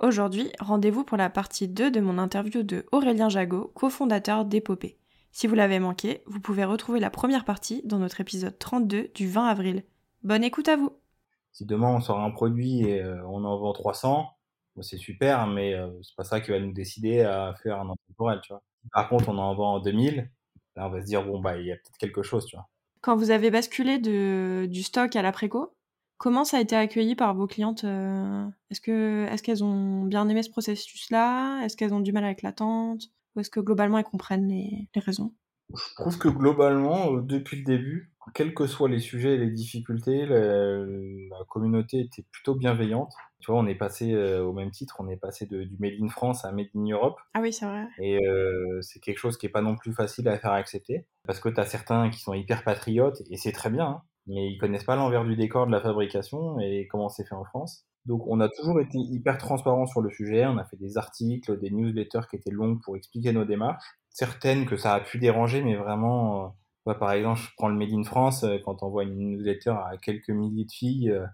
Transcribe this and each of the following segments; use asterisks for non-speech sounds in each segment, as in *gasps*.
Aujourd'hui, rendez-vous pour la partie 2 de mon interview de Aurélien Jagot, cofondateur d'Épopée. Si vous l'avez manqué, vous pouvez retrouver la première partie dans notre épisode 32 du 20 avril. Bonne écoute à vous Si demain on sort un produit et euh, on en vend 300, c'est super, mais euh, c'est pas ça qui va nous décider à faire un intemporel, tu vois. Par contre, on en vend 2000, là on va se dire, bon, bah, il y a peut-être quelque chose, tu vois. Quand vous avez basculé de, du stock à l'après-co, Comment ça a été accueilli par vos clientes euh, Est-ce que est-ce qu'elles ont bien aimé ce processus-là? Est-ce qu'elles ont du mal avec l'attente? Ou est-ce que globalement elles comprennent les, raisons? Je trouve que globalement, euh, depuis le début, quels que soient les sujets et les difficultés, la, communauté était plutôt bienveillante. Tu vois, on est passé euh, au même titre, on est passé de, du Made in France à Made in Europe. Ah oui, c'est vrai. Et c'est quelque chose qui est pas non plus facile à faire accepter. Parce que tu as certains qui sont hyper patriotes, et c'est très bien. Hein mais ils connaissent pas l'envers du décor de la fabrication et comment c'est fait en France. Donc on a toujours été hyper transparent sur le sujet, on a fait des articles, des newsletters qui étaient longues pour expliquer nos démarches. Certaines que ça a pu déranger, mais vraiment, euh, par exemple, je prends le Made in France, euh, quand on voit une newsletter à quelques milliers de filles, euh,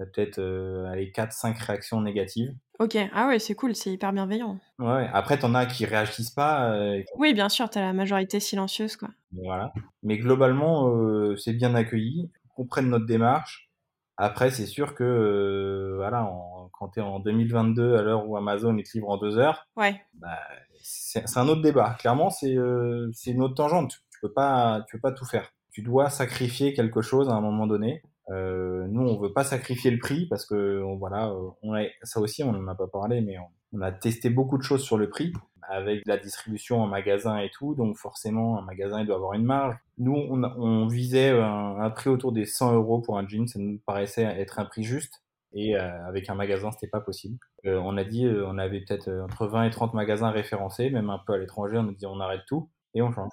t'as peut-être euh, 4-5 réactions négatives. Ok, ah ouais, c'est cool, c'est hyper bienveillant. Ouais, après t'en as qui réagissent pas. Euh, oui, bien sûr, t'as la majorité silencieuse, quoi. Voilà. Mais globalement, euh, c'est bien accueilli comprennent notre démarche. Après, c'est sûr que euh, voilà, quand tu es en 2022, à l'heure où Amazon est livre en deux heures, ouais. bah, c'est un autre débat. Clairement, c'est euh, une autre tangente. Tu peux pas, tu peux pas tout faire. Tu dois sacrifier quelque chose à un moment donné. Euh, nous, on veut pas sacrifier le prix parce que voilà, on a, ça aussi, on n'en a pas parlé, mais on, a testé beaucoup de choses sur le prix avec la distribution en magasin et tout, donc forcément un magasin il doit avoir une marge. Nous on, on visait un, prix autour des 100 euros pour un jean, ça nous paraissait être un prix juste. Et euh, avec un magasin, c'était pas possible. Euh, on a dit, euh, on avait peut-être entre 20 et 30 magasins référencés, même un peu à l'étranger. On a dit, on arrête tout et on change.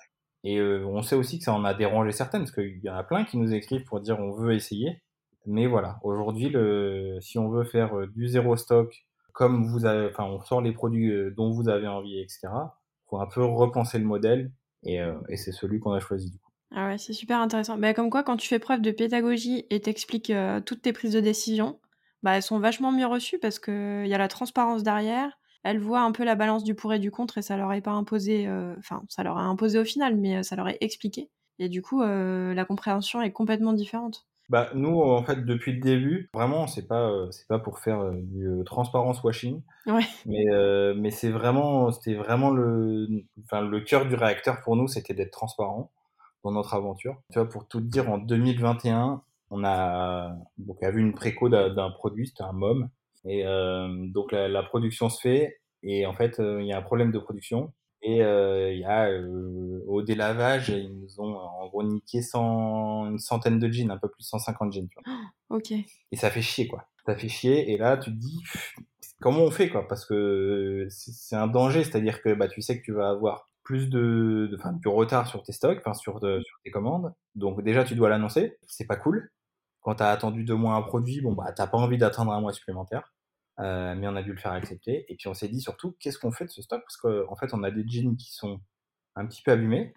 Et on sait aussi que ça en a dérangé certaines, parce qu'il y en a plein qui nous écrivent pour dire on veut essayer. Mais voilà, aujourd'hui, si on veut faire du zéro stock, comme vous avez, enfin, on sort les produits euh, dont vous avez envie, etc. Faut un peu repenser le modèle et, euh, c'est celui qu'on a choisi du coup. Ah ouais, c'est super intéressant. Bah, comme quoi, quand tu fais preuve de pédagogie et t'expliques euh, toutes tes prises de décision, bah, elles sont vachement mieux reçues parce qu'il y a la transparence derrière. Elles voient un peu la balance du pour et du contre et ça leur est pas imposé, enfin, ça leur a imposé au final, mais ça leur est expliqué. Et du coup, la compréhension est complètement différente. Bah nous en fait depuis le début, vraiment c'est pas euh, c'est pas pour faire euh, du euh, transparence washing, ouais. mais mais c'est vraiment c'était vraiment le enfin le cœur du réacteur pour nous c'était d'être transparent dans notre aventure. Tu vois pour tout te dire en 2021 on a donc a vu une préco d'un produit c'était un mom et donc la, la, production se fait et en fait il y a un problème de production et euh, il y a euh, au délavage, ils nous ont en gros niqué une centaine de jeans, un peu plus de 150 jeans. Tu vois. *gasps* ok. Et ça fait chier quoi. Ça fait chier. Et là, tu te dis comment on fait quoi? Parce que c'est un danger, c'est-à-dire que bah tu sais que tu vas avoir plus de, enfin du retard sur tes stocks, enfin sur, sur tes commandes. Donc déjà tu dois l'annoncer, c'est pas cool. Quand t'as attendu deux mois un produit, bon bah t'as pas envie d'attendre un mois supplémentaire. Euh, mais on a dû le faire accepter. Et puis on s'est dit surtout, qu'est-ce qu'on fait de ce stock? Parce qu'en en fait, on a des jeans qui sont un petit peu abîmés.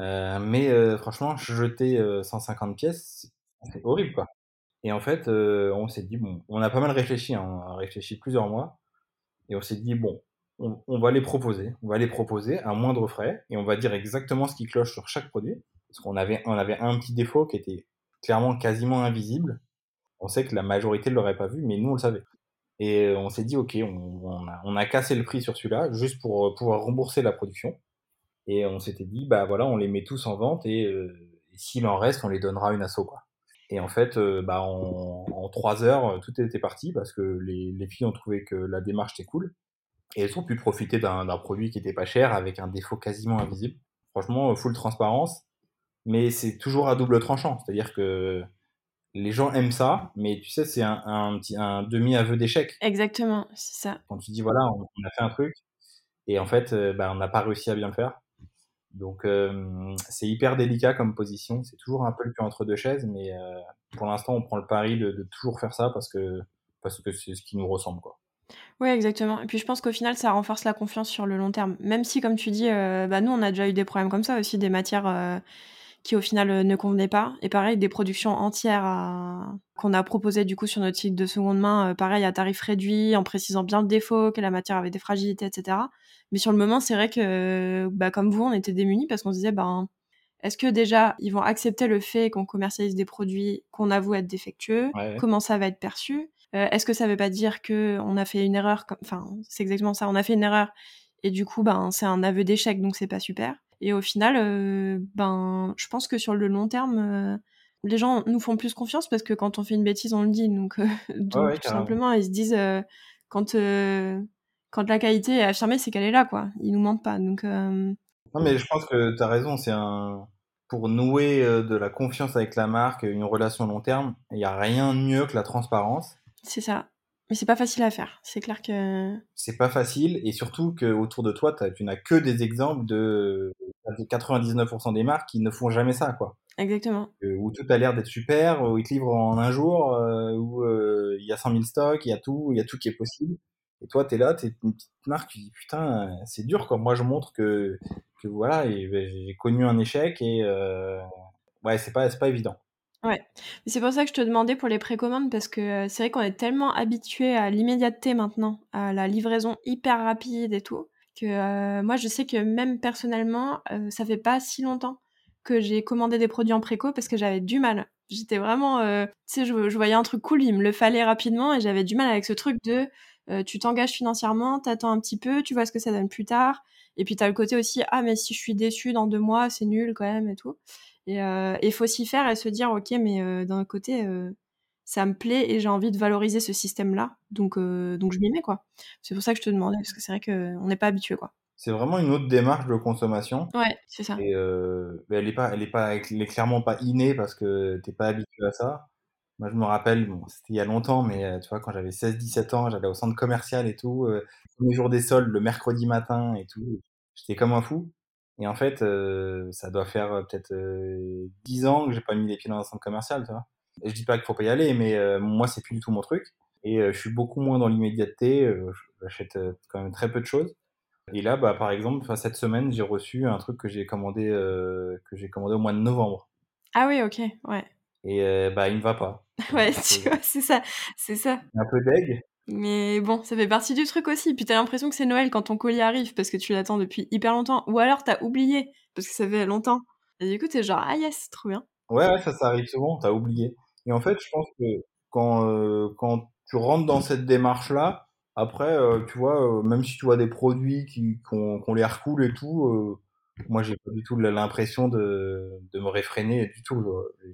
Euh, mais euh, franchement, jeter 150 pièces, c'est horrible, quoi. Et en fait, on s'est dit, bon, on a pas mal réfléchi, hein, on a réfléchi plusieurs mois. Et on s'est dit, bon, on, on, va les proposer. On va les proposer à moindre frais. Et on va dire exactement ce qui cloche sur chaque produit. Parce qu'on avait, on avait un petit défaut qui était clairement quasiment invisible. On sait que la majorité ne l'aurait pas vu, mais nous, on le savait. Et euh, on s'est dit, ok, on, a, cassé le prix sur celui-là, juste pour euh, pouvoir rembourser la production. Et on s'était dit, bah voilà, on les met tous en vente et, euh, s'il en reste, on les donnera une asso, quoi. Et en fait, bah en, en trois heures, tout était parti parce que les, les, filles ont trouvé que la démarche était cool. Et elles ont pu profiter d'un produit qui était pas cher avec un défaut quasiment invisible. Franchement, full transparence. Mais c'est toujours à double tranchant. C'est-à-dire que les gens aiment ça, mais tu sais, c'est un, un, un demi-aveu d'échec. Exactement, c'est ça. Quand tu dis, voilà, on, a fait un truc, Et en fait, bah, on n'a pas réussi à bien le faire. Donc c'est hyper délicat comme position. C'est toujours un peu le cul entre deux chaises, mais pour l'instant, on prend le pari de, de, toujours faire ça parce que parce que c'est ce qui nous ressemble, quoi. Oui, exactement. Et puis je pense qu'au final, ça renforce la confiance sur le long terme. Même si, comme tu dis, euh, bah, nous, on a déjà eu des problèmes comme ça aussi, des matières euh, qui au final euh, ne convenaient pas. Et pareil, des productions entières qu'on a proposées du coup sur notre site de seconde main, pareil à tarif réduit, en précisant bien le défaut, que la matière avait des fragilités, etc. Mais sur le moment, c'est vrai que, bah, comme vous, on était démunis parce qu'on se disait, ben, est-ce que déjà, ils vont accepter le fait qu'on commercialise des produits qu'on avoue être défectueux? Comment ça va être perçu? Euh, est-ce que ça veut pas dire que on a fait une erreur Enfin, c'est exactement ça. On a fait une erreur et du coup, ben, c'est un aveu d'échec, donc c'est pas super. Et au final, euh, ben, je pense que sur le long terme, euh, les gens nous font plus confiance parce que quand on fait une bêtise, on le dit. Donc, *laughs* donc tout simplement, ils se disent quand quand la qualité est affirmée, c'est qu'elle est là, quoi. Ils nous mentent pas. Donc non, mais je pense que tu as raison. C'est un pour nouer de la confiance avec la marque, une relation long terme, il n'y a rien de mieux que la transparence. C'est ça. Mais c'est pas facile à faire. C'est clair que. C'est pas facile et surtout qu'autour de toi, tu n'as que des exemples de 99% des marques qui ne font jamais ça, quoi. Exactement. Euh, où tout a l'air d'être super, où ils te livrent en un jour, euh, où euh, il y a 100 000 stocks, il y a tout, il y a tout qui est possible. Et toi, tu es là, tu es une petite marque, tu dis putain, c'est dur, quoi. Moi, je montre que, que voilà, ben, j'ai connu un échec et ouais, c'est pas, pas évident. Ouais, c'est pour ça que je te demandais pour les précommandes parce que c'est vrai qu'on est tellement habitué à l'immédiateté maintenant, à la livraison hyper rapide et tout, que euh, moi je sais que même personnellement, euh, ça fait pas si longtemps que j'ai commandé des produits en préco parce que j'avais du mal. J'étais vraiment, tu sais, je, voyais un truc cool, il me le fallait rapidement et j'avais du mal avec ce truc de tu t'engages financièrement, t'attends un petit peu, tu vois ce que ça donne plus tard. Et puis t'as le côté aussi, ah mais si je suis déçue dans deux mois, c'est nul quand même et tout. Et il euh, faut s'y faire et se dire, ok, mais euh, d'un côté, euh, ça me plaît et j'ai envie de valoriser ce système-là. Donc, donc je m'y mets, quoi. C'est pour ça que je te demandais, parce que c'est vrai qu'on n'est pas habitué, quoi. C'est vraiment une autre démarche de consommation. Ouais, c'est ça. Et elle est pas, elle est pas, elle est clairement pas innée parce que t'es pas habitué à ça. Moi, je me rappelle, bon, c'était il y a longtemps, mais tu vois, quand j'avais 16-17 ans, j'allais au centre commercial et tout, euh, tous les jours des soldes, le mercredi matin et tout. J'étais comme un fou. Et en fait, euh, ça doit faire euh, peut-être euh, 10 ans que j'ai pas mis les pieds dans un centre commercial, tu vois. Et je dis pas qu'il faut pas y aller, mais euh, moi, c'est plus du tout mon truc. Et je suis beaucoup moins dans l'immédiateté. J'achète quand même très peu de choses. Et là, bah, par exemple, cette semaine, j'ai reçu un truc que j'ai commandé, que j'ai commandé au mois de novembre. Ah oui, ok, ouais. Et bah, il me va pas. *laughs* ouais, tu vois, c'est ça, c'est ça. Un peu deg. Mais bon, ça fait partie du truc aussi. Puis t'as l'impression que c'est Noël quand ton colis arrive parce que tu l'attends depuis hyper longtemps. Ou alors t'as oublié parce que ça fait longtemps. Et du coup, t'es genre, ah yes, trop bien. Ouais, ouais, ça, ça arrive souvent, t'as oublié. Et en fait, je pense que quand, euh, quand tu rentres dans cette démarche-là, après, euh, tu vois, euh, même si tu vois des produits qui, ont l'air cool et tout, moi, j'ai pas du tout l'impression de, de me réfréner du tout.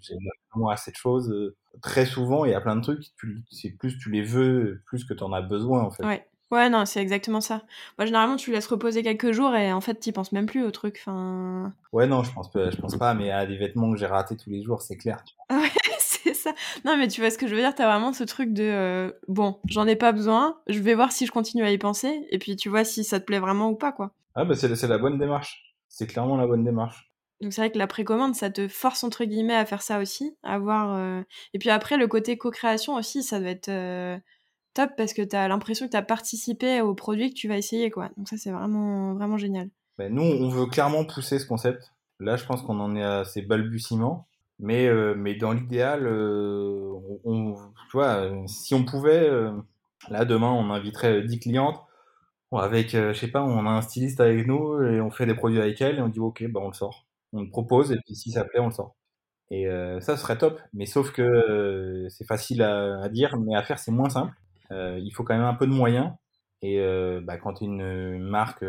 J'ai vraiment assez de choses. Très souvent, il y a plein de trucs, c'est plus tu les veux, plus que tu en as besoin, en fait. Ouais. Ouais, non, c'est exactement ça. Moi, généralement, tu laisses reposer quelques jours et en fait, tu penses même plus au truc. Enfin... Ouais, non, je pense, pas, je pense pas, mais à des vêtements que j'ai ratés tous les jours, c'est clair. Ouais, c'est ça. Non, mais tu vois ce que je veux dire, t'as vraiment ce truc de euh, bon, j'en ai pas besoin, je vais voir si je continue à y penser, et puis tu vois si ça te plaît vraiment ou pas, quoi. Ah, bah, c'est la bonne démarche c'est clairement la bonne démarche. Donc c'est vrai que la précommande, ça te force entre guillemets à faire ça aussi, à voir. Euh, et puis après, le côté co-création aussi, ça doit être euh, top parce que tu as l'impression que tu as participé au produit que tu vas essayer, quoi. Donc ça, c'est vraiment, vraiment génial. Ben, nous, on veut clairement pousser ce concept. Là, je pense qu'on en est à ses balbutiements. Mais, euh, mais dans l'idéal, on, tu vois, si on pouvait, là, demain, on inviterait 10 clientes avec, euh, je sais pas, on a un styliste avec nous et on fait des produits avec elle et on dit ok, bah on le sort. On le propose et puis si ça plaît, on le sort. Et euh, ça serait top, mais sauf que euh, c'est facile à, dire, mais à faire c'est moins simple. il faut quand même un peu de moyens. Et bah, quand tu es une, marque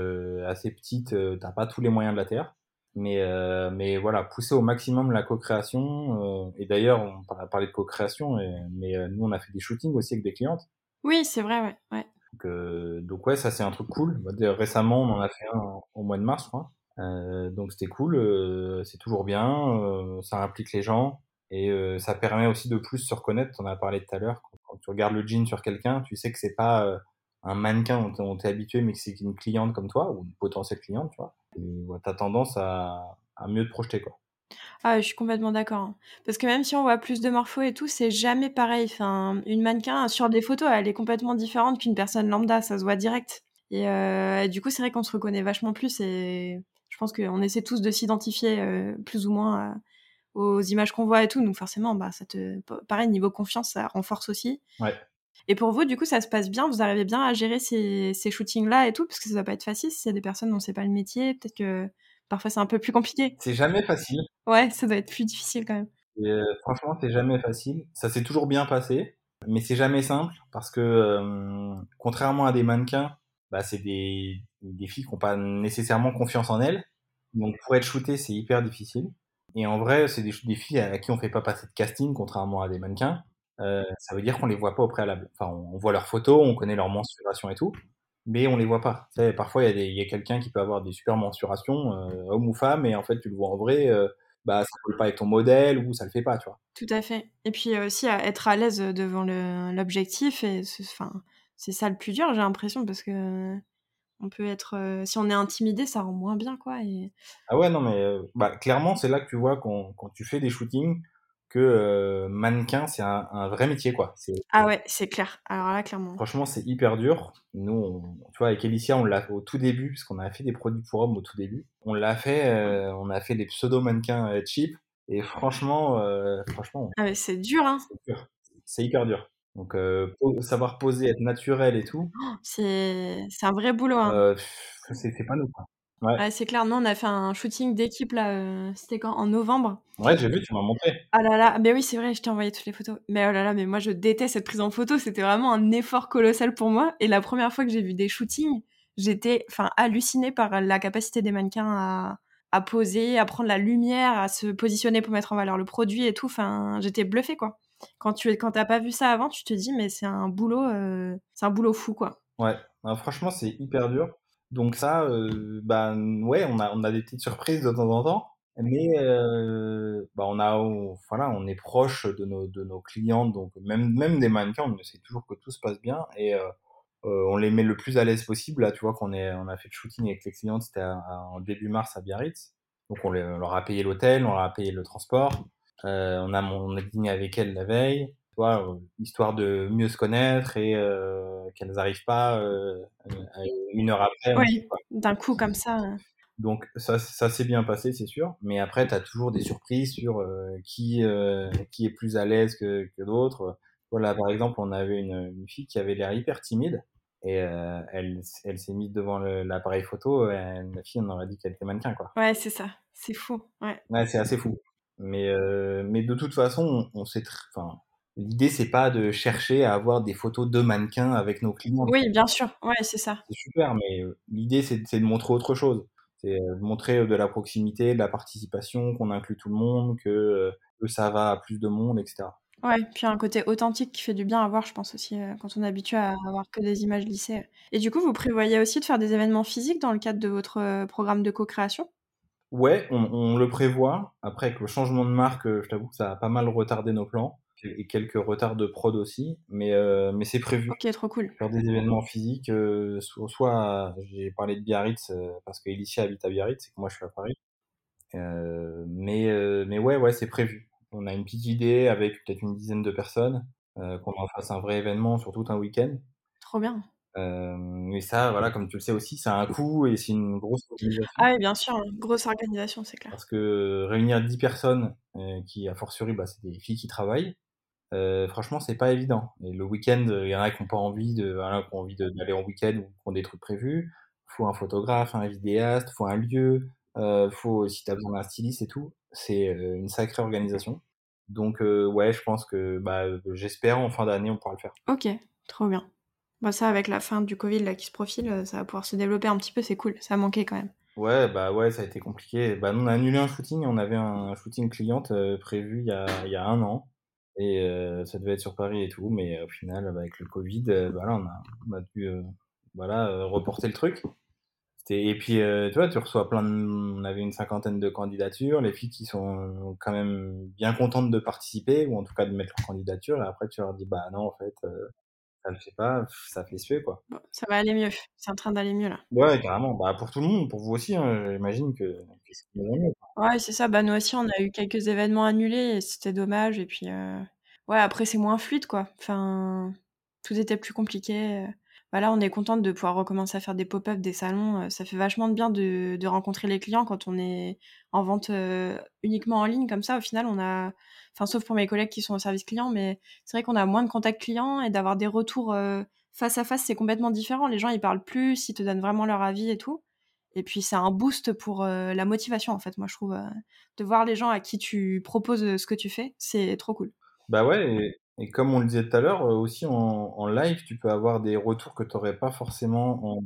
assez petite, t'as pas tous les moyens de la terre. Mais, mais voilà, pousser au maximum la co-création. et d'ailleurs, on a parlé de co-création, mais nous on a fait des shootings aussi avec des clientes. Oui, c'est vrai, ouais. ouais. Donc, euh, donc ouais, ça c'est un truc cool. Bah, récemment, on en a fait un au mois de mars, je crois. Euh, donc c'était cool, euh, c'est toujours bien, euh, ça implique les gens et euh, ça permet aussi de plus se reconnaître. On a parlé tout à l'heure. Quand, tu regardes le jean sur quelqu'un, tu sais que c'est pas un mannequin dont t'es habitué, mais que c'est une cliente comme toi, ou une potentielle cliente, tu vois, t'as tendance à, à mieux te projeter, quoi. Ah, je suis complètement d'accord. Hein. Parce que même si on voit plus de morpho et tout, c'est jamais pareil. Enfin, une mannequin sur des photos, elle est complètement différente qu'une personne lambda, ça se voit direct. Et, euh, du coup, c'est vrai qu'on se reconnaît vachement plus et je pense qu'on essaie tous de s'identifier euh, plus ou moins aux images qu'on voit et tout. Donc forcément, bah, ça te, pareil, niveau confiance, ça renforce aussi. Ouais. Et pour vous, du coup, ça se passe bien? Vous arrivez bien à gérer ces, ces shootings-là et tout? Parce que ça va pas être facile si c'est des personnes dont c'est pas le métier. Peut-être que parfois c'est un peu plus compliqué. C'est jamais facile. Ouais, ça doit être plus difficile quand même. Euh, franchement, c'est jamais facile. Ça s'est toujours bien passé, mais c'est jamais simple parce que euh, contrairement à des mannequins, bah, c'est des, des filles qui n'ont pas nécessairement confiance en elles. Donc pour être shooté, c'est hyper difficile. Et en vrai, c'est des, des, filles à qui on fait pas passer de casting, contrairement à des mannequins. Euh, ça veut dire qu'on les voit pas au préalable. Enfin, on, voit leurs photos, on connaît leur mensuration et tout, mais on les voit pas. Tu sais, parfois, il y a, a quelqu'un qui peut avoir des super mensurations, euh, homme ou femme, et en fait, tu le vois en vrai, euh, bah, ça colle pas avec ton modèle ou ça le fait pas, tu vois. Tout à fait. Et puis aussi, à être à l'aise devant l'objectif, et enfin, c'est ça le plus dur, j'ai l'impression, parce que on peut être, si on est intimidé, ça rend moins bien, quoi. Et... Ah ouais, non, mais bah, clairement, c'est là que tu vois quand, quand tu fais des shootings, que euh, mannequin, c'est un, un, vrai métier, quoi. Ah ouais, c'est clair. Alors là, clairement. Franchement, c'est hyper dur. Nous, on, tu vois, avec Elicia, on l'a fait au tout début, parce qu'on a fait des produits pour hommes au tout début. On l'a fait, euh, on a fait des pseudo-mannequins euh, cheap. Et franchement, euh, franchement. Ah mais c'est dur, hein. C'est hyper dur. Donc, savoir poser, être naturel et tout. Oh, c'est un vrai boulot, hein. C'est pas nous, quoi. Ouais. c'est clair. Nous, on a fait un shooting d'équipe là. Euh, c'était quand? En novembre. Ouais, j'ai vu, tu m'as montré. Ah là là, mais oui, c'est vrai, je t'ai envoyé toutes les photos. Mais oh là là, mais moi, je déteste cette prise en photo. C'était vraiment un effort colossal pour moi. Et la première fois que j'ai vu des shootings, j'étais, enfin, hallucinée par la capacité des mannequins à, à poser, à prendre la lumière, à se positionner pour mettre en valeur le produit et tout. Enfin, j'étais bluffée, quoi. Quand tu quand t'as pas vu ça avant, tu te dis, mais c'est un boulot, euh, c'est un boulot fou, quoi. Ouais, franchement, c'est hyper dur. Donc ça, euh, bah, ouais, on a, on a des petites surprises de temps en temps, mais euh, bah, on a, voilà, on est proche de nos, de nos clientes, donc même, même des mannequins, on essaie toujours que tout se passe bien et euh, euh, on les met le plus à l'aise possible. Là, tu vois qu'on est, on a fait le shooting avec les clientes, c'était en début mars à Biarritz, donc on leur a payé l'hôtel, on leur a payé le transport, euh, on a, on a dîné avec elles la veille, histoire de mieux se connaître et euh, qu'elles n'arrivent pas euh, une heure après. Oui, d'un coup comme ça. Donc ça, ça s'est bien passé, c'est sûr. Mais après, tu as toujours des surprises sur euh, qui, qui est plus à l'aise que, que d'autres. Voilà, par exemple, on avait une, une fille qui avait l'air hyper timide. Et elle, elle s'est mise devant l'appareil photo. Et la fille, on aurait dit qu'elle était mannequin, quoi. Ouais, c'est ça. C'est fou. Ouais, ouais c'est assez fou. Mais, mais de toute façon, on, on sait... Enfin, L'idée, c'est pas de chercher à avoir des photos de mannequins avec nos clients. Oui, bien sûr. Ouais, c'est ça. C'est super, mais l'idée, c'est de montrer autre chose. C'est de montrer de la proximité, de la participation, qu'on inclut tout le monde, que, que, ça va à plus de monde, etc. Ouais, puis un côté authentique qui fait du bien à voir, je pense aussi, quand on est habitué à avoir que des images lissées. Et du coup, vous prévoyez aussi de faire des événements physiques dans le cadre de votre programme de co-création? Ouais, on, on, le prévoit. Après, avec le changement de marque, je t'avoue que ça a pas mal retardé nos plans et quelques retards de prod aussi, mais, euh, mais c'est prévu. Ok, trop cool. Faire des événements physiques, euh, soit, soit j'ai parlé de Biarritz euh, parce que Elicia habite à Biarritz et que moi je suis à Paris. Mais, mais ouais, ouais, c'est prévu. On a une petite idée avec peut-être une dizaine de personnes, qu'on en fasse un vrai événement sur tout un week-end. Trop bien. Mais ça, voilà, comme tu le sais aussi, ça a un coût et c'est une grosse organisation. Ah oui, bien sûr, une grosse organisation, c'est clair. Parce que réunir 10 personnes, qui a fortiori, bah, c'est des filles qui travaillent, euh, franchement, c'est pas évident. Et le week-end, il y en a qui n'ont pas envie de, voilà, qui ont envie d'aller en week-end ou qui ont des trucs prévus. Faut un photographe, un vidéaste, faut un lieu, euh, faut si t'as besoin d'un styliste et tout. C'est euh, une sacrée organisation. Donc euh, ouais, je pense que bah, j'espère en fin d'année on pourra le faire. Ok, trop bien. Bah ça avec la fin du Covid là qui se profile, ça va pouvoir se développer un petit peu, c'est cool. Ça a manqué quand même. Ouais, bah ouais, ça a été compliqué. Bah on a annulé un shooting, on avait un shooting cliente prévu il y a, il y a un an. Et euh, ça devait être sur Paris et tout, mais au final, bah, avec le Covid, euh, bah là, on a, on a dû euh, voilà, reporter le truc. Et puis, tu vois, tu reçois plein de... On avait une cinquantaine de candidatures, les filles qui sont quand même bien contentes de participer, ou en tout cas de mettre leur candidature, et après tu leur dis, bah non, en fait, ça le fait pas, ça fait suer, quoi. Bon, ça va aller mieux. C'est en train d'aller mieux, là. Ouais, carrément. Bah, pour tout le monde, pour vous aussi, hein, j'imagine que que ça va mieux, quoi. Ouais, c'est ça. Bah, nous aussi, on a eu quelques événements annulés et c'était dommage et puis, heu, ouais, après, c'est moins fluide, quoi. Enfin, tout était plus compliqué, heu. Bah, on est contente de pouvoir recommencer à faire des pop-up, des salons, heu, ça fait vachement de bien de rencontrer les clients quand on est en vente, heu, uniquement en ligne comme ça. Au final, on a enfin, sauf pour mes collègues qui sont au service client, mais c'est vrai qu'on a moins de contacts clients et d'avoir des retours, heu, face à face, c'est complètement différent. Les gens, ils parlent plus, ils te donnent vraiment leur avis et tout et puis c'est un boost pour, la motivation, en fait, moi, je trouve, de voir les gens à qui tu proposes, ce que tu fais, c'est trop cool. Bah, ouais et comme on le disait tout à l'heure, heu, aussi en en live, tu peux avoir des retours que tu aurais pas forcément en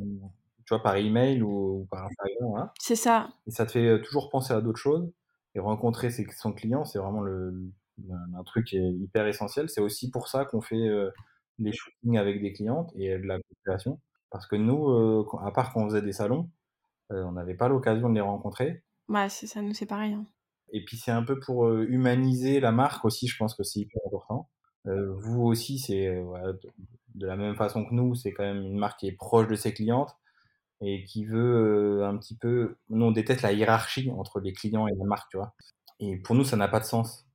tu vois, par email ou ou par Instagram, voilà C'est ça. et ça te fait, heu, toujours penser à d'autres choses et rencontrer ses son client, c'est vraiment le un un truc qui est hyper essentiel. C'est aussi pour ça qu'on fait, heu, les shootings avec des clientes et de la co-création parce que nous, à part quand on faisait des salons, on n'avait pas l'occasion de les rencontrer Ouais, c'est ça, nous, c'est pareil, hein. et puis c'est un peu pour, humaniser la marque aussi, je pense que c'est hyper important. Heu, vous aussi, c'est, voilà, de de la même façon que nous, c'est quand même une marque qui est proche de ses clientes et qui veut, heu, un petit peu nous, on déteste la hiérarchie entre les clients et la marque, tu vois? Et pour nous, ça n'a pas de sens.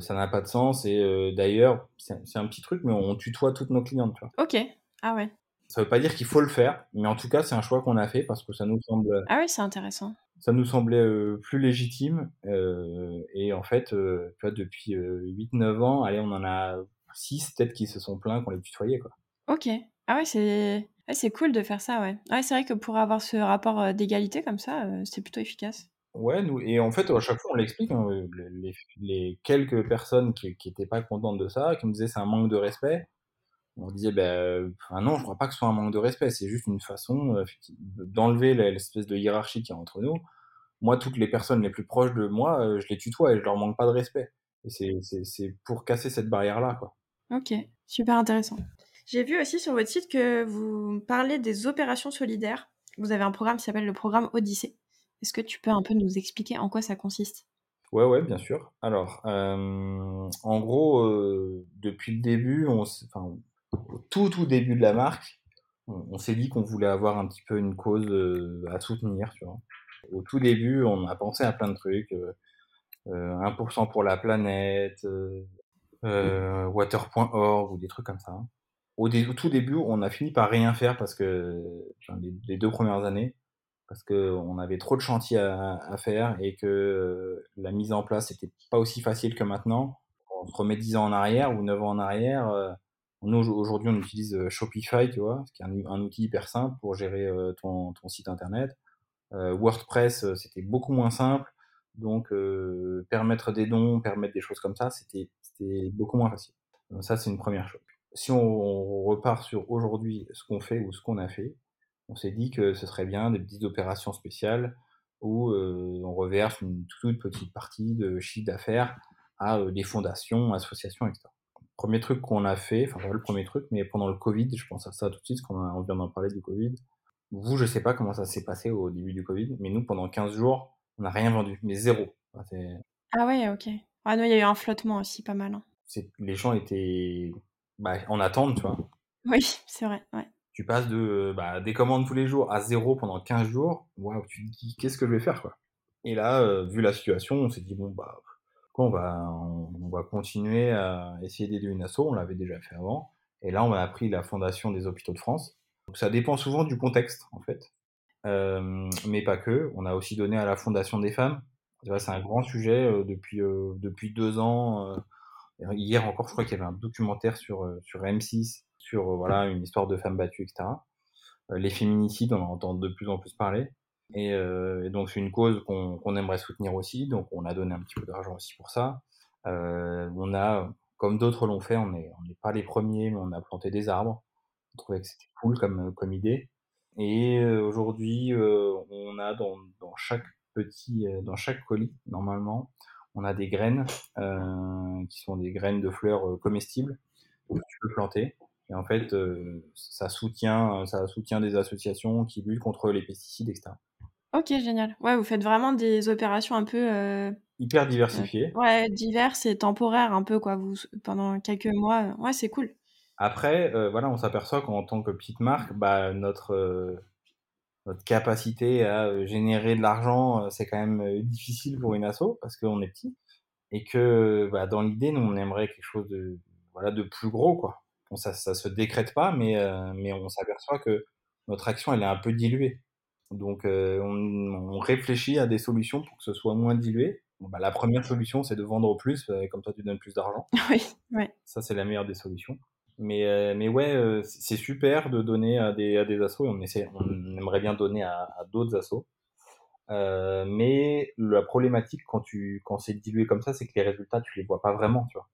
Ça n'a pas de sens et d'ailleurs, c'est un petit truc, mais on tutoie toutes nos clientes, tu vois? OK. Ah ouais. Ça veut pas dire qu'il faut le faire, mais en tout cas, c'est un choix qu'on a fait parce que ça nous semble, Ah oui, c'est intéressant. Ça nous semblait, plus légitime, et en fait, heu, tu vois, depuis, heu, 8-9 ans, allez, on en a 6 peut-être qui se sont plaints qu'on les tutoyait, quoi. OK. Ah ouais, c'est ouais, c'est cool de faire ça, ouais. Ouais, c'est vrai que pour avoir ce rapport, d'égalité comme ça, c'est plutôt efficace. Ouais, nous et en fait, à chaque fois, on l'explique, hein, les les quelques personnes qui qui étaient pas contentes de ça, qui me disaient: «C'est un manque de respect», on disait: «Bah, heu, enfin non, je crois pas que ce soit un manque de respect, c'est juste une façon, effecti d'enlever l'e l'espèce de hiérarchie qu'il y a entre nous». Moi, toutes les personnes les plus proches de moi, heu, je les tutoie et je leur manque pas de respect et c'est pour casser cette barrière-là, quoi. OK, super intéressant. J'ai vu aussi sur votre site que vous parlez des opérations solidaires. Vous avez un programme qui s'appelle le programme Odyssée. Est-ce que tu peux un peu nous expliquer en quoi ça consiste? Ouais, ouais, bien sûr. Alors, en gros, depuis le début, on enfin, au tout, tout début de la marque, on s'est dit qu'on voulait avoir un petit peu une cause, heu, à soutenir, tu vois? Au tout début, on a pensé à plein de trucs, heu heu, 1 pour la planète, water.org ou des trucs comme ça. Au tout début, on a fini par rien faire parce que, les 2 premières années, parce qu'on avait trop de chantiers à faire et que, la mise en place était pas aussi facile que maintenant. On se remet 10 ans en arrière ou 9 ans en arrière, nous, aujour aujourd'hui, on utilise, heu, Shopify, tu vois? qui est un outil hyper simple pour gérer, heu, ton site internet. Heu, WordPress, c'était beaucoup moins simple, donc heu, permettre des dons, permettre des choses comme ça, c'était beaucoup moins facile. Donc ça, c'est une 1re chose. Si on repart sur aujourd'hui, ce qu'on fait ou ce qu'on a fait, on s'est dit que ce serait bien des petites opérations spéciales où, on reverse une toute petite partie de chiffre d'affaires à, des fondations, associations et 1er truc qu'on a fait, enfin pas le 1er truc, mais pendant le covid, je pense à ça tout de suite, qu'on a on vient d'en parler du covid. Vous, je sais pas comment ça s'est passé au début du covid, mais nous, pendant 15 jours, on n'a rien vendu, mais 0. Enfin, c'est Ah ouais, OK. Ah nous, il y a eu un flottement aussi pas mal, hein. les gens étaient, bah, en attente, tu vois? Oui, c'est vrai, ouais. Tu passes de, bah, des commandes tous les jours à 0 pendant 15 jours. Waouh, tu te dis: «Qu'est-ce que je vais faire, quoi?» et là, heu, vu la situation, on s'est dit: «Bon, bah, on va on va continuer à essayer d'aider une asso», on l'avait déjà fait avant et là, on a appris la Fondation des Hôpitaux de France. Donc ça dépend souvent du contexte, en fait, hem, mais pas que. On a aussi donné à la Fondation des femmes. C'est un grand sujet, heu, depuis, heu, depuis 2 ans, hier encore, je crois qu'il y avait un documentaire sur, sur M6 sur, voilà, une histoire de femme battue et cetera. Heu, les féminicides, on en entend de plus en plus parler et heu et donc c'est une cause qu'on qu'on aimerait soutenir aussi, donc on a donné un petit peu d'argent aussi pour ça. Heu, on a, comme d'autres l'ont fait, on est on n'est pas les 1ers, mais on a planté des arbres. On trouvait que c'était cool comme, heu, comme idée et heu, aujourd'hui, heu, on a dans dans chaque petit, heu, dans chaque colis, normalement, on a des graines, qui sont des graines de fleurs, comestibles que tu peux planter et en fait, heu, ça soutient, ça soutient des associations qui luttent contre les pesticides et cetera. OK, génial. Ouais, vous faites vraiment des opérations un peu, heu Hyper heu, diversifiées. ouais, diverses et temporaires un peu, quoi, vous s pendant quelques mois, heu, ouais, c'est cool. Après, euh, voilà, on s'aperçoit qu'en tant que petite marque, bah, notre, euh, notre capacité à euh, générer de l'argent, euh, c'est quand même euh, difficile pour une asso parce qu'on est petit. Et que bah, dans l'idée, nous, on aimerait quelque chose de, voilà, de plus gros. Quoi. Bon, ça ne se décrète pas, mais, euh, mais on s'aperçoit que notre action, elle est un peu diluée. Donc, euh, on, on, réfléchit à des solutions pour que ce soit moins dilué. Bon, bah, la première solution, c'est de vendre plus, euh, comme toi, tu donnes plus d'argent. *laughs* Oui, ouais. Ça, c'est la meilleure des solutions. Mais, euh, mais ouais, euh, c'est super de donner à des, à des assos et on, essaie, on aimerait bien donner à, à d'autres assos. Mais la problématique quand, tu, quand c'est dilué comme ça, c'est que les résultats, tu les vois pas vraiment, tu vois.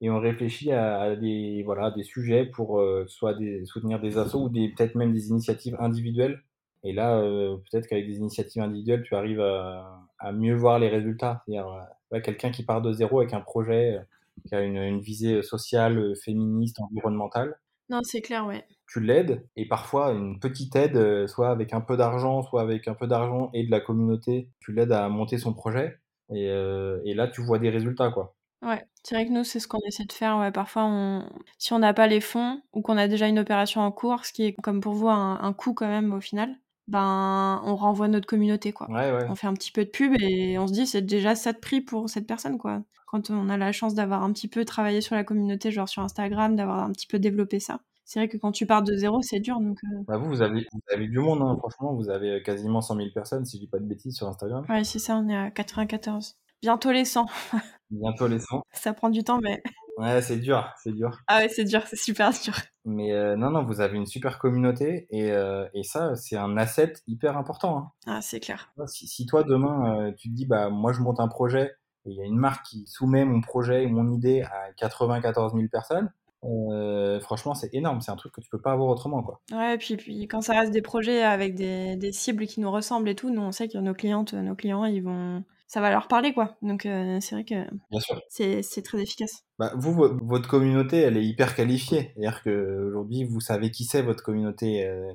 Et on réfléchit à, à des, voilà, des sujets pour soit des, soutenir des assos ou des, peut-être même des initiatives individuelles. Et là, euh, peut-être qu'avec des initiatives individuelles, tu arrives à, à mieux voir les résultats. C'est-à-dire, ouais, quelqu'un qui part de zéro avec un projet qui a une, une visée sociale, féministe, environnementale. Non, c'est clair, ouais. Tu l'aides et parfois une petite aide, soit avec un peu d'argent, soit avec un peu d'argent et de la communauté, tu l'aides à monter son projet et, euh, et, là tu vois des résultats quoi. Ouais, c'est vrai que nous c'est ce qu'on essaie de faire. Ouais, parfois on... si on n'a pas les fonds ou qu'on a déjà une opération en cours, ce qui est comme pour vous un, un coût quand même au final, ben on renvoie notre communauté quoi. Ouais, ouais. On fait un petit peu de pub et on se dit c'est déjà ça de prix pour cette personne quoi. Quand on a la chance d'avoir un petit peu travaillé sur la communauté, genre sur Instagram, d'avoir un petit peu développé ça. C'est vrai que quand tu pars de zéro, c'est dur. Donc, euh... bah vous, vous avez, vous avez du monde, hein. franchement, vous avez quasiment 100 000 personnes, si je dis pas de bêtises, sur Instagram. Ouais, c'est ça, on est à 94. Bientôt les 100. Bientôt les 100. *laughs* Ça prend du temps, mais. Ouais, c'est dur, c'est dur. Ah ouais, c'est dur, c'est super dur. Mais euh, non, non, vous avez une super communauté et, euh, et ça, c'est un asset hyper important. Hein. Ah, c'est clair. Si, si, toi, demain, euh, tu te dis, bah, moi, je monte un projet et il y a une marque qui soumet mon projet ou mon idée à 94 000 personnes, euh, franchement, c'est énorme. C'est un truc que tu peux pas avoir autrement, quoi. Ouais, et puis, puis quand ça reste des projets avec des, des, cibles qui nous ressemblent et tout, nous, on sait que nos clientes, nos clients, ils vont, ça va leur parler, quoi. Donc, euh, c'est vrai que c'est très efficace. Bah, vous, votre communauté, elle est hyper qualifiée. C'est-à-dire qu'aujourd'hui, vous savez qui c'est votre communauté, euh,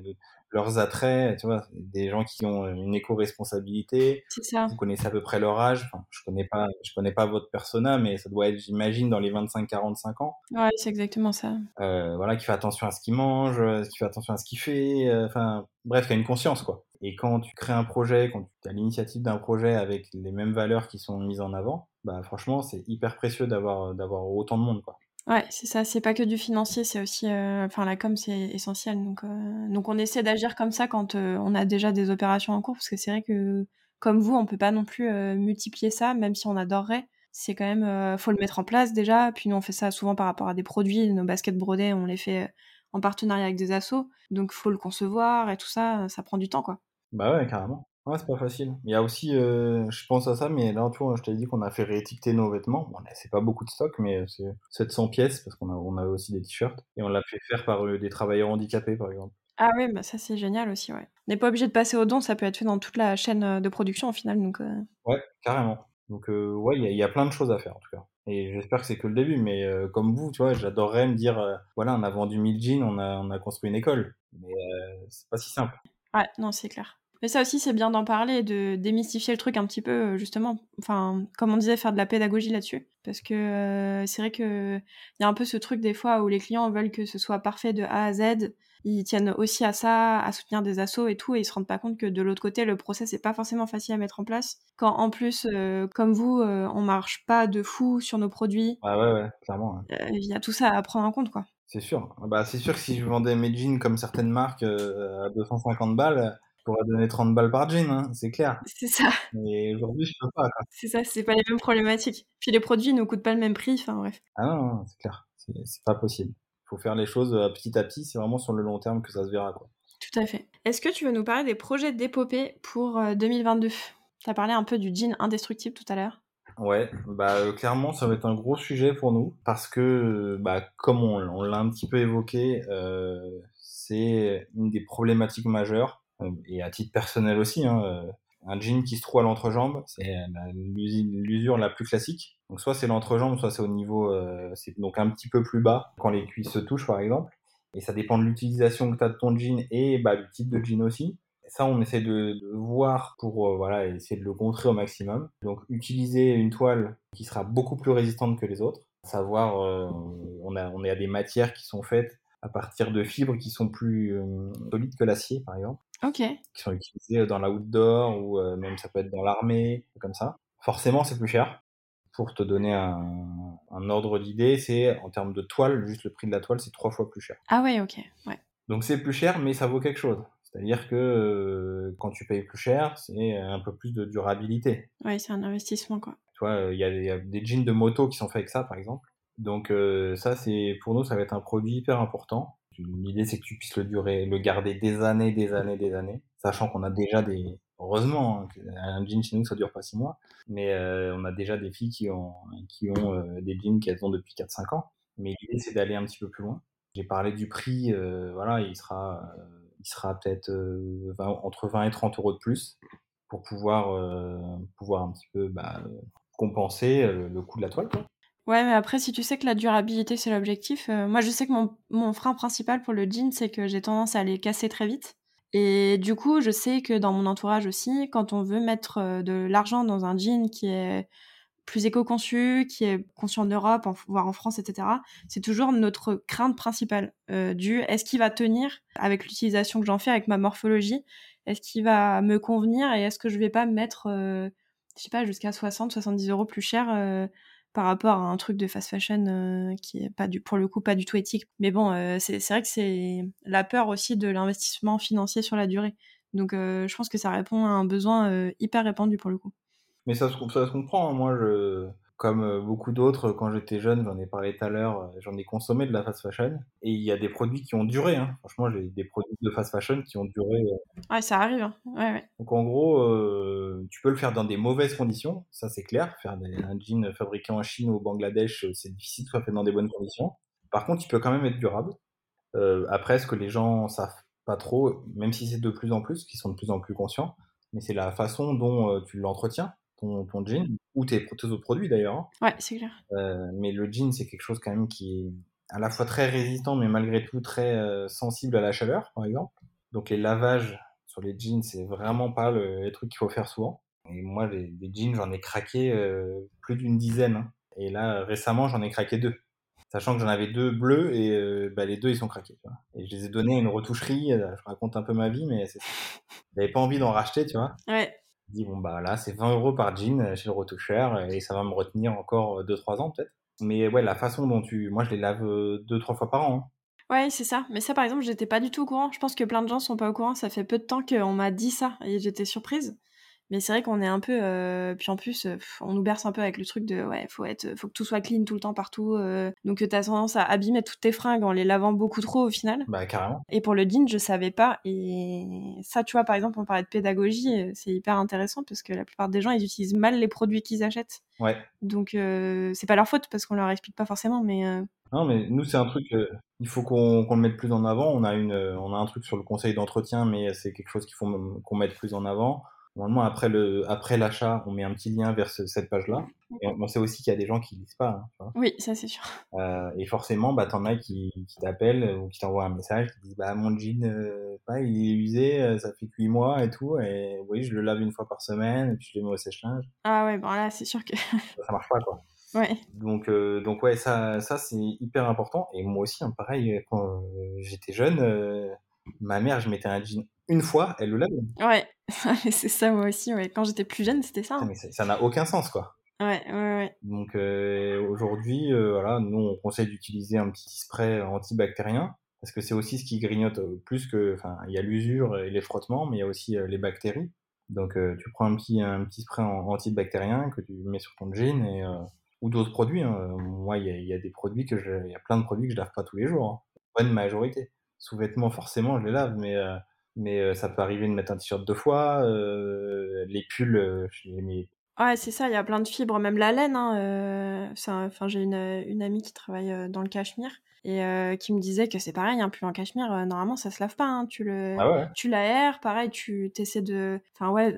leurs attraits, tu vois, des gens qui ont une éco-responsabilité. C'est ça. Vous connaissez à peu près leur âge. Enfin, je connais pas, je connais pas votre persona, mais ça doit être, j'imagine, dans les 25-45 ans. Ouais, c'est exactement ça. Euh, voilà, qui fait attention à ce qu'il mange, qui fait attention à ce qu'il fait. Enfin, bref, qui a une conscience, quoi. Et quand tu crées un projet, quand tu as l'initiative d'un projet avec les mêmes valeurs qui sont mises en avant, bah franchement, c'est hyper précieux d'avoir d'avoir autant de monde, quoi. Ouais, c'est ça. C'est pas que du financier, c'est aussi, euh, enfin la com, c'est essentiel. Donc, euh, donc on essaie d'agir comme ça quand euh, on a déjà des opérations en cours, parce que c'est vrai que comme vous, on peut pas non plus multiplier ça, même si on adorerait. C'est quand même, faut le mettre en place déjà. Puis nous, on fait ça souvent par rapport à des produits. Nos baskets brodées, on les fait en partenariat avec des assos. Donc, faut le concevoir et tout ça. Ça prend du temps, quoi. Bah ouais, carrément. Ouais, c'est pas facile. Il y a aussi, euh, je pense à ça, mais là, tu vois, je t'ai dit qu'on a fait réétiqueter nos vêtements. Bon, c'est pas beaucoup de stock, mais c'est 700 pièces, parce qu'on a, on a aussi des t-shirts. Et on l'a fait faire par euh, des travailleurs handicapés, par exemple. Ah oui, bah ça c'est génial aussi, ouais. On n'est pas obligé de passer au don, ça peut être fait dans toute la chaîne de production au final, donc... Euh... Ouais, carrément. Donc euh, ouais, il y, y, a plein de choses à faire, en tout cas. Et j'espère que c'est que le début, mais euh, comme vous, tu vois, j'adorerais me dire, euh, voilà, on a vendu 1000 jeans, on a, on a construit une école. Mais c'est pas si simple. Ouais, non, c'est clair. Mais ça aussi, c'est bien d'en parler, de démystifier le truc un petit peu, justement. Enfin, comme on disait, faire de la pédagogie là-dessus. Parce que euh, c'est vrai qu'il y a un peu ce truc des fois où les clients veulent que ce soit parfait de A à Z. Ils tiennent aussi à ça, à soutenir des assos et tout, et ils se rendent pas compte que de l'autre côté, le process n'est pas forcément facile à mettre en place. Quand en plus, euh, comme vous, euh, on marche pas de fou sur nos produits. Ah ouais, ouais, clairement. Il ouais. y a tout ça à prendre en compte, quoi. C'est sûr. Bah, c'est sûr que si je vendais mes jeans comme certaines marques à 250 balles, pourrais donner 30 balles par jean, hein, c'est clair. C'est ça. Mais aujourd'hui, je peux pas. C'est ça, c'est pas les mêmes problématiques. Puis les produits ne coûtent pas le même prix, enfin bref. Ah non, non c'est clair, c'est pas possible. Il faut faire les choses petit à petit, c'est vraiment sur le long terme que ça se verra. Quoi. Tout à fait. Est-ce que tu veux nous parler des projets d'épopée pour 2022 Tu as parlé un peu du jean indestructible tout à l'heure. Ouais, bah euh, clairement ça va être un gros sujet pour nous parce que bah comme on, on l'a un petit peu évoqué, euh, c'est une des problématiques majeures et à titre personnel aussi, hein, un jean qui se trouve à l'entrejambe, c'est l'usure la plus classique. Donc soit c'est l'entrejambe, soit c'est au niveau, euh, c'est donc un petit peu plus bas quand les cuisses se touchent par exemple. Et ça dépend de l'utilisation que tu as de ton jean et bah, du type de jean aussi. Ça, on essaie de, voir pour euh, voilà essayer de le contrer au maximum. Donc utiliser une toile qui sera beaucoup plus résistante que les autres. Savoir, euh, on, a, on des matières qui sont faites à partir de fibres qui sont plus euh, solides que l'acier, par exemple. Ok. Qui sont utilisées dans la outdoor ou euh, même ça peut être dans l'armée, comme ça. Forcément, c'est plus cher. Pour te donner un, un ordre d'idée, c'est en termes de toile, juste le prix de la toile, c'est trois fois plus cher. Ah ouais, ok. Ouais. Donc c'est plus cher, mais ça vaut quelque chose. C'est-à-dire que euh, quand tu payes plus cher, c'est un peu plus de durabilité. Ouais, c'est un investissement, quoi. Tu vois, il y, y, a des jeans de moto qui sont faits avec ça, par exemple. Donc euh, ça, c'est pour nous, ça va être un produit hyper important. L'idée, c'est que tu puisses le durer, le garder des années, des années, des années, sachant qu'on a déjà des, heureusement, hein, un jean chez nous, ça dure pas six mois, mais euh, on a déjà des filles qui ont, qui ont euh, des jeans qu'elles ont depuis 4-5 ans. Mais l'idée, c'est d'aller un petit peu plus loin. J'ai parlé du prix, euh, voilà, il sera, il sera peut-être entre 20 et 30 euros de plus pour pouvoir, pouvoir un petit peu bah, compenser le coût de la toile. Ouais, mais après, si tu sais que la durabilité, c'est l'objectif, euh, moi, je sais que mon, mon frein principal pour le jean, c'est que j'ai tendance à les casser très vite. Et du coup, je sais que dans mon entourage aussi, quand on veut mettre euh, de l'argent dans un jean qui est plus éco-conçu, qui est conçu en Europe, voire en France, etc., c'est toujours notre crainte principale euh, du est-ce qu'il va tenir avec l'utilisation que j'en fais, avec ma morphologie? Est-ce qu'il va me convenir? Et est-ce que je vais pas mettre, je sais pas, jusqu'à 60, 70 euros plus cher par rapport à un truc de fast fashion euh, qui est pas du, pour le coup pas du tout éthique. Mais bon, euh, c'est vrai que c'est la peur aussi de l'investissement financier sur la durée. Donc euh, je pense que ça répond à un besoin hyper répandu pour le coup. Mais ça se, ça se comprend. Hein. Moi, je, comme beaucoup d'autres, quand j'étais jeune, j'en ai parlé tout à l'heure, j'en ai consommé de la fast fashion. Et il y a des produits qui ont duré. Hein. Franchement, j'ai des produits de fast fashion qui ont duré. Ouais, ça arrive. Hein. Ouais, ouais. Donc en gros, euh, tu peux le faire dans des mauvaises conditions, ça c'est clair. Faire des, un jean fabriqué en Chine ou au Bangladesh, c'est difficile de faire fait dans des bonnes conditions. Par contre, il peut quand même être durable. Euh, après, ce que les gens savent pas trop, même si c'est de plus en plus, qui sont de plus en plus conscients, mais c'est la façon dont euh, tu l'entretiens ton, ton jean, ou tes, tes autres produits d'ailleurs. Hein. Ouais, c'est clair. Euh, mais le jean, c'est quelque chose quand même qui est à la fois très résistant, mais malgré tout très euh, sensible à la chaleur, par exemple. Donc les lavages sur les jeans, c'est vraiment pas le, les trucs qu'il faut faire souvent. Et moi, les, les jeans, j'en ai craqué euh, plus d'une dizaine. Hein. Et là, récemment, j'en ai craqué deux. Sachant que j'en avais deux bleus et euh, bah, les deux, ils sont craqués. Tu vois. Et je les ai donnés à une retoucherie. Je raconte un peu ma vie, mais j'avais pas envie d'en racheter, tu vois. Ouais dit bon bah là c'est 20 euros par jean chez le retoucheur et ça va me retenir encore 2-3 ans peut-être. Mais ouais la façon dont tu, moi je les lave 2-3 fois par an. Hein. Ouais c'est ça. Mais ça par exemple j'étais pas du tout au courant. Je pense que plein de gens sont pas au courant. Ça fait peu de temps qu'on m'a dit ça et j'étais surprise. Mais c'est vrai qu'on est un peu, euh, puis en plus, euh, on nous berce un peu avec le truc de, ouais, faut être, faut que tout soit clean tout le temps partout. Euh, donc t'as tendance à abîmer toutes tes fringues en les lavant beaucoup trop au final. Bah carrément. Et pour le jean, je savais pas. Et ça, tu vois, par exemple, on parlait de pédagogie, c'est hyper intéressant parce que la plupart des gens, ils utilisent mal les produits qu'ils achètent. Ouais. Donc euh, c'est pas leur faute parce qu'on leur explique pas forcément, mais. Non mais nous c'est un truc, euh, il faut qu'on le mette plus en avant. On a une, euh, on a un truc sur le conseil d'entretien, mais c'est quelque chose qu'il faut qu'on mette plus en avant. Normalement, après le, après l'achat, on met un petit lien vers ce- cette page-là. Et on, on sait aussi qu'il y a des gens qui lisent pas. Hein. Oui, ça c'est sûr. Euh, et forcément, bah, t'en as qui, qui t'appellent ou qui t'envoient un message, qui disent, bah, mon jean, euh, il est usé, euh, ça fait que 8 mois et tout, et oui, je le lave une fois par semaine, et puis je le mets au sèche-linge. Ah ouais, bon là, c'est sûr que. Ça, marche pas, quoi. ouais. Donc, euh, donc ouais, ça, ça c'est hyper important. Et moi aussi, hein, pareil, quand j'étais jeune, ma mère, je mettais un jean une fois, elle le lavait. *laughs* Ouais, c'est ça moi aussi. Ouais. Quand j'étais plus jeune, c'était ça. Putain, hein. Mais ça n'a aucun sens, quoi. Ouais, ouais, ouais. Donc euh, aujourd'hui, euh, voilà, nous on conseille d'utiliser un petit spray antibactérien parce que c'est aussi ce qui grignote euh, plus que, enfin, il y a l'usure et les frottements, mais il y a aussi les bactéries. Donc euh, tu prends un petit un petit spray en- antibactérien que tu mets sur ton jean et ou d'autres produits. Hein. Moi, il y a, il y a des produits que il y a plein de produits que je lave pas tous les jours. Hein. Bonne majorité. Sous-vêtements forcément, je les lave, mais mais ça peut arriver de mettre un t-shirt deux fois. Les pulls, je les mets Ouais, c'est ça, il y a plein de fibres, même la laine. Hein, euh, c'est un- enfin, j'ai une, une amie qui travaille euh, dans le cachemire et euh, qui me disait que c'est pareil, un pull en cachemire, normalement, ça se lave pas. Hein, tu le, Ah ouais. tu l'aères, pareil, tu essaies de. Enfin, ouais,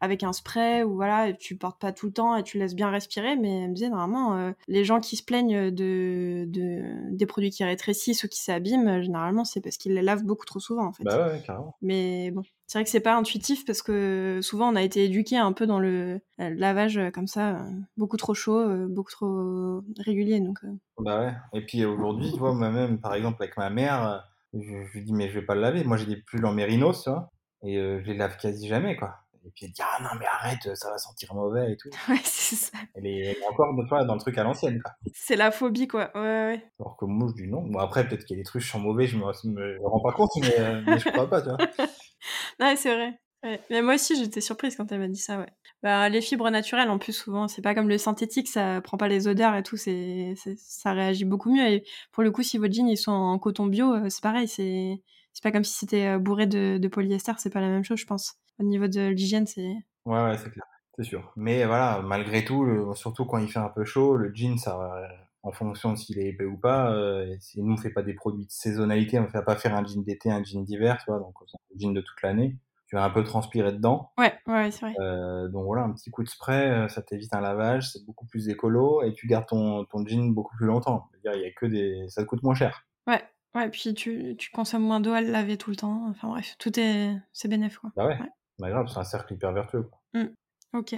avec un spray ou voilà, tu portes pas tout le temps et tu laisses bien respirer. Mais elle me disait normalement, euh, les gens qui se plaignent de, de des produits qui rétrécissent ou qui s'abîment, généralement c'est parce qu'ils les lavent beaucoup trop souvent en fait. Bah ouais, carrément. Mais bon, c'est vrai que c'est pas intuitif parce que souvent on a été éduqué un peu dans le, lavage comme ça, beaucoup trop chaud, beaucoup trop régulier. Donc. Bah ouais. Et puis aujourd'hui, tu vois, moi-même, par exemple avec ma mère je, je, lui dis, mais je vais pas le laver. Moi, j'ai des pulls en mérinos, tu vois, et euh, je les lave quasi jamais, quoi. Et puis elle dit, ah non, mais arrête, ça va sentir mauvais et tout. Ouais, c'est ça. Elle est, encore de fois dans le truc à l'ancienne. C'est la phobie, quoi. Ouais, ouais. Alors que moi, je dis non. Bon, après, peut-être qu'il y a des trucs qui sont mauvais, je me, me, rends pas compte, mais, euh, mais je crois pas, tu vois. *laughs* ouais, c'est vrai. Ouais. Mais moi aussi, j'étais surprise quand elle m'a dit ça, ouais. Bah, les fibres naturelles, en plus, souvent, c'est pas comme le synthétique, ça prend pas les odeurs et tout, c'est, ça réagit beaucoup mieux. Et pour le coup, si vos jeans, ils sont en coton bio, euh, c'est pareil, c'est, c'est pas comme si c'était euh, bourré de, de polyester, c'est pas la même chose, je pense. Au niveau de l'hygiène, c'est. Ouais, ouais, c'est clair, c'est sûr. Mais voilà, malgré tout, surtout quand il fait un peu chaud, le jean, ça, en fonction de s'il est épais ou pas, euh, si nous on fait pas des produits de saisonnalité, on ne fait pas faire un jean d'été, un jean d'hiver, tu vois, donc un jean de toute l'année tu vas un peu transpirer dedans. Ouais, ouais, c'est vrai. Euh, donc voilà, un petit coup de spray, euh, ça t'évite un lavage, c'est beaucoup plus écolo et tu gardes ton, ton jean beaucoup plus longtemps. il y a que des, ça te coûte moins cher. Ouais, ouais, puis tu, tu consommes moins d'eau à le laver tout le temps. Enfin bref, tout est, c'est bénéf quoi. Bah ouais. Bah grave, c'est un cercle hyper vertueux. Quoi. Mmh. Ok.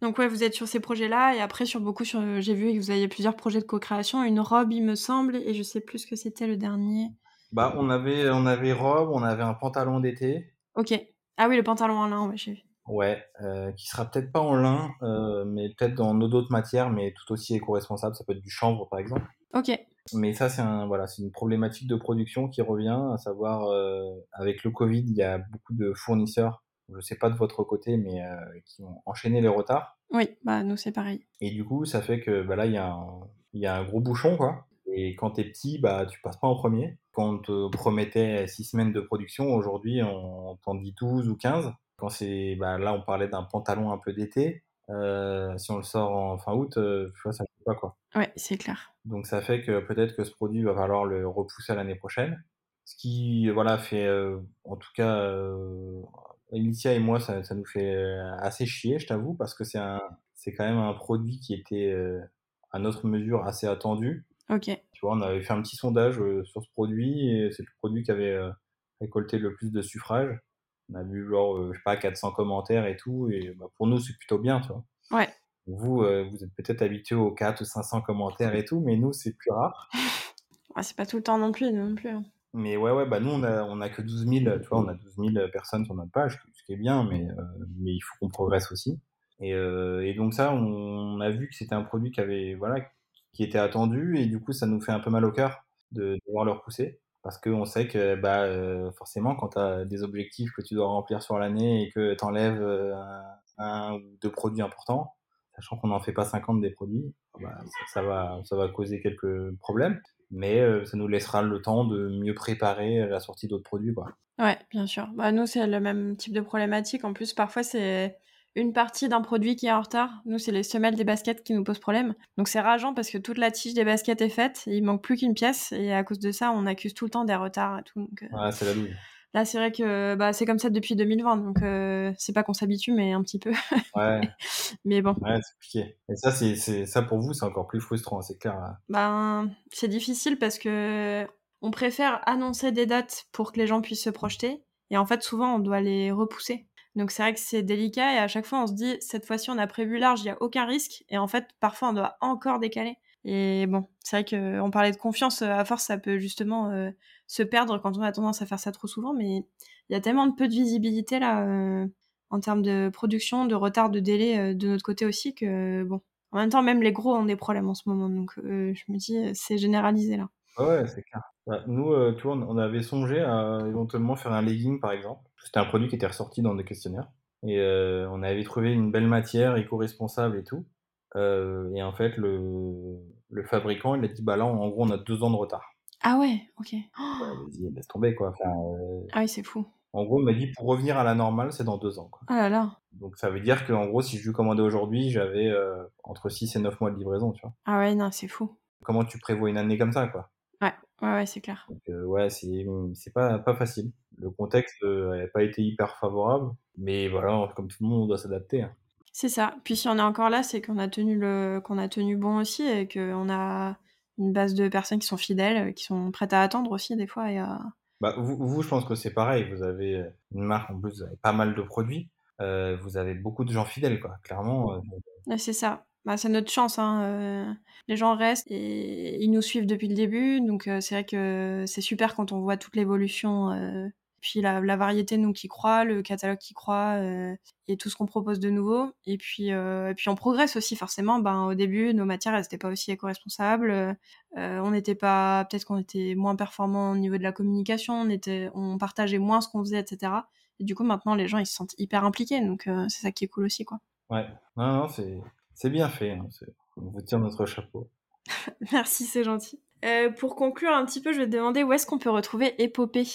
Donc ouais, vous êtes sur ces projets-là et après sur beaucoup sur, j'ai vu que vous aviez plusieurs projets de co-création, une robe il me semble et je sais plus ce que c'était le dernier. Bah on avait, on avait robe, on avait un pantalon d'été. Ok. Ah oui, le pantalon en lin, ouais, j'ai vu. Ouais, euh, qui sera peut-être pas en lin, euh, mais peut-être dans d'autres matières, mais tout aussi éco-responsable. Ça peut être du chanvre, par exemple. Ok. Mais ça, c'est un, voilà, c'est une problématique de production qui revient, à savoir, euh, avec le Covid, il y a beaucoup de fournisseurs, je sais pas de votre côté, mais euh, qui ont enchaîné les retards. Oui, bah nous c'est pareil. Et du coup, ça fait que bah là, il y, a un, il y a un gros bouchon, quoi. Et quand t'es petit, bah tu passes pas en premier quand on te promettait six semaines de production, aujourd'hui on t'en dit 12 ou 15. Quand c'est, bah, là on parlait d'un pantalon un peu d'été, euh, si on le sort en fin août, euh, tu vois, ça ne pas quoi. Ouais, c'est clair. Donc ça fait que peut-être que ce produit va falloir le repousser à l'année prochaine. Ce qui, voilà, fait, euh, en tout cas, Alicia et moi, ça, ça, nous fait assez chier, je t'avoue, parce que c'est un, c'est quand même un produit qui était à notre mesure assez attendu. Ok. Tu vois, on avait fait un petit sondage euh, sur ce produit et c'est le produit qui avait euh, récolté le plus de suffrages. On a vu genre, euh, je sais pas, 400 commentaires et tout. Et bah, pour nous, c'est plutôt bien, tu vois. Ouais. Vous, vous êtes peut-être habitué aux 4 ou 500 commentaires et tout, mais nous, c'est plus rare. *laughs* ouais, c'est pas tout le temps non plus, non plus. Mais ouais, ouais, bah nous, on a, on a que 12 000, tu vois, on a 12 000 personnes sur notre page, ce qui est bien, mais, mais il faut qu'on progresse aussi. Et, et donc ça, on, a vu que c'était un produit qui avait, voilà, qui était attendu et du coup ça nous fait un peu mal au cœur de devoir le repousser parce qu'on sait que bah, euh, forcément quand tu as des objectifs que tu dois remplir sur l'année et que tu enlèves euh, un, ou deux produits importants, sachant qu'on n'en fait pas 50 des produits, bah, ça, va, ça va causer quelques problèmes, mais euh, ça nous laissera le temps de mieux préparer la sortie d'autres produits. Quoi. Ouais, bien sûr. Bah, nous, c'est le même type de problématique. En plus, parfois, c'est une partie d'un produit qui est en retard. Nous, c'est les semelles des baskets qui nous posent problème. Donc c'est rageant parce que toute la tige des baskets est faite, il manque plus qu'une pièce et à cause de ça, on accuse tout le temps des retards et tout. Euh, c'est la douille. Là, c'est vrai que bah, c'est comme ça depuis 2020, donc euh, c'est pas qu'on s'habitue, mais un petit peu. ouais. *laughs* Mais bon. Ouais, c'est compliqué. Et ça, c'est, ça pour vous, c'est encore plus frustrant, c'est clair. Ben, c'est difficile parce que on préfère annoncer des dates pour que les gens puissent se projeter, et en fait, souvent, on doit les repousser. Donc c'est vrai que c'est délicat et à chaque fois on se dit cette fois-ci on a prévu large, il n'y a aucun risque et en fait parfois on doit encore décaler. Et bon, c'est vrai qu'on parlait de confiance, à force ça peut justement euh, se perdre quand on a tendance à faire ça trop souvent, mais il y a tellement de peu de visibilité là euh, en termes de production, de retard, de délai euh, de notre côté aussi que bon. En même temps, même les gros ont des problèmes en ce moment, donc je me dis c'est généralisé là. Ouais, c'est clair. Bah, nous, tu vois, on avait songé à éventuellement faire un legging par exemple c'était un produit qui était ressorti dans des questionnaires. Et euh, on avait trouvé une belle matière éco-responsable et tout. Euh, et en fait, le, le fabricant, il a dit, bah là, en gros, on a deux ans de retard. Ah ouais, ok. vas-y, laisse tomber, quoi. Enfin, euh, ah oui, c'est fou. En gros, il m'a dit, pour revenir à la normale, c'est dans deux ans. Quoi. Ah là là. Donc ça veut dire qu'en gros, si je lui commandais aujourd'hui, j'avais entre 6 et 9 mois de livraison, tu vois. Ah ouais, non, c'est fou. Comment tu prévois une année comme ça, quoi? Ouais, ouais, ouais c'est clair. Donc, ouais, c'est pas, pas facile. Le contexte n'a pas été hyper favorable. Mais voilà, comme tout le monde, on doit s'adapter. Hein. C'est ça. Puis si on est encore là, c'est qu'on a tenu le qu'on a tenu bon aussi et qu'on a une base de personnes qui sont fidèles, qui sont prêtes à attendre aussi des fois et à... Bah, vous, vous, je pense que c'est pareil. Vous avez une marque, en plus, vous avez pas mal de produits. Euh, vous avez beaucoup de gens fidèles, quoi. Clairement. Euh, c'est ça. Bah, c'est notre chance. Hein. Euh, les gens restent et ils nous suivent depuis le début. Donc c'est vrai que c'est super quand on voit toute l'évolution puis la, la, variété nous qui croit, le catalogue qui croit euh, et tout ce qu'on propose de nouveau. Et puis, euh, et puis on progresse aussi forcément. Ben au début, nos matières elles n'étaient pas aussi éco-responsables. Euh, on n'était pas, peut-être qu'on était moins performant au niveau de la communication. On était, on partageait moins ce qu'on faisait, etc. Et du coup maintenant les gens ils se sentent hyper impliqués. Donc c'est ça qui est cool aussi quoi. Ouais, non non c'est c'est bien fait. Hein. On vous tire notre chapeau. *laughs* Merci, c'est gentil. pour conclure un petit peu, je vais te demander où est-ce qu'on peut retrouver Épopée?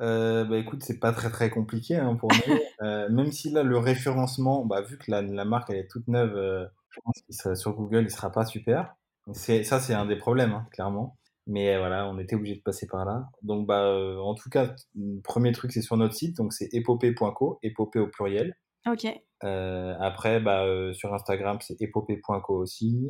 Euh, bah écoute, c'est pas très très compliqué hein, pour nous. *laughs* Euh, même si là le référencement, bah, vu que la, la marque elle est toute neuve, euh, je pense qu'il sera sur Google, il sera pas super. Ça, c'est un des problèmes, hein, clairement. Mais voilà, on était obligé de passer par là. Donc bah, euh, en tout cas, le premier truc c'est sur notre site, donc c'est épopée.co, épopée au pluriel. Ok. Euh, après, bah, sur Instagram c'est épopée.co aussi,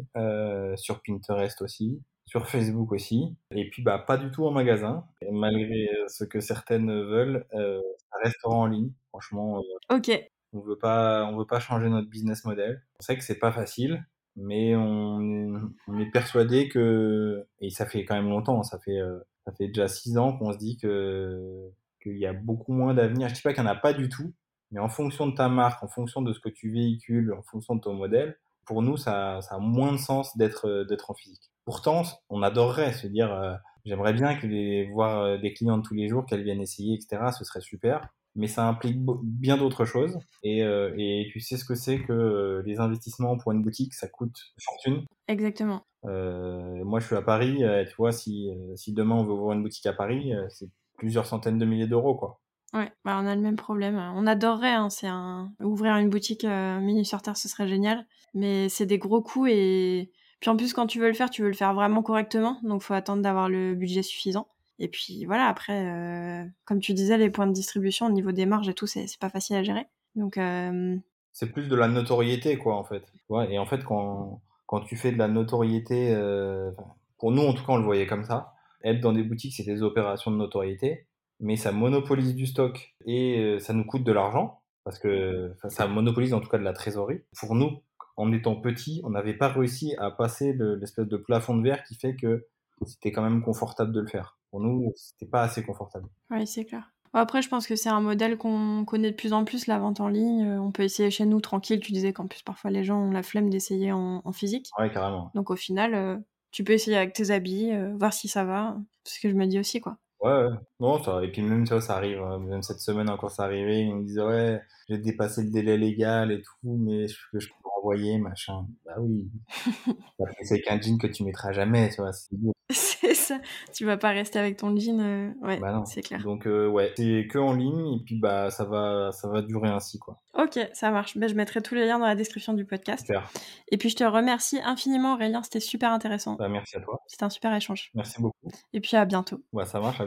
sur Pinterest aussi sur Facebook aussi. Et puis, bah, pas du tout en magasin. malgré euh, ce que certaines veulent, euh, ça restera en ligne. Franchement, euh, ok. On veut pas, on veut pas changer notre business model. On sait que c'est pas facile, mais on, on, est persuadé que, et ça fait quand même longtemps, ça fait, euh, ça fait déjà six ans qu'on se dit que qu'il y a beaucoup moins d'avenir. Je dis pas qu'il n'y en a pas du tout, mais en fonction de ta marque, en fonction de ce que tu véhicules, en fonction de ton modèle, pour nous, ça, ça a moins de sens d'être d'être en physique. Pourtant, on adorerait se dire, euh, j'aimerais bien que les, voir euh, des clients de tous les jours, qu'elles viennent essayer, etc. Ce serait super. Mais ça implique bien d'autres choses. Et, euh, et, tu sais ce que c'est que les investissements pour une boutique, ça coûte fortune. Exactement. moi, je suis à Paris. tu vois, si, si demain on veut ouvrir une boutique à Paris, c'est plusieurs centaines de milliers d'euros, quoi. Ouais, bah on a le même problème. On adorerait, hein, c'est un ouvrir une boutique mini sur terre, ce serait génial, mais c'est des gros coûts et puis en plus, quand tu veux le faire, tu veux le faire vraiment correctement, donc faut attendre d'avoir le budget suffisant. Et puis voilà, après, euh, comme tu disais, les points de distribution au niveau des marges et tout, c'est pas facile à gérer. Donc euh... c'est plus de la notoriété, quoi, en fait. Ouais, et en fait, quand tu fais de la notoriété, euh... pour nous en tout cas, on le voyait comme ça. Être dans des boutiques, c'est des opérations de notoriété, mais ça monopolise du stock et ça nous coûte de l'argent parce que ça monopolise en tout cas de la trésorerie. Pour nous, en étant petit, on n'avait pas réussi à passer l'espèce de plafond de verre qui fait que c'était quand même confortable de le faire. Pour nous, c'était pas assez confortable. Oui, c'est clair. Après, je pense que c'est un modèle qu'on connaît de plus en plus, la vente en ligne. On peut essayer chez nous tranquille. Tu disais qu'en plus, parfois, les gens ont la flemme d'essayer en, physique. Ouais, carrément. Donc, au final, euh, tu peux essayer avec tes habits, euh, voir si ça va. C'est ce que je me dis aussi, quoi. Ouais, Bon, ça, et puis même, ça, ça arrive. Hein. Même cette semaine encore, ça arrivait. Ils me disaient, ouais, j'ai dépassé le délai légal et tout, mais je, je peux renvoyer, machin. Bah oui. *laughs* c'est avec un jean que tu mettras jamais, tu vois. *laughs* C'est ça. Tu vas pas rester avec ton jean. Euh, ouais, bah c'est clair. Donc, euh, ouais, c'est que en ligne, et puis, bah, ça va, ça va durer ainsi, quoi. Ok, ça marche. Bah, je mettrai tous les liens dans la description du podcast. Super. Et puis, je te remercie infiniment, Aurélien. C'était super intéressant. Bah, merci à toi. C'était un super échange. Merci beaucoup. Et puis, à bientôt. Ouais, ça marche. À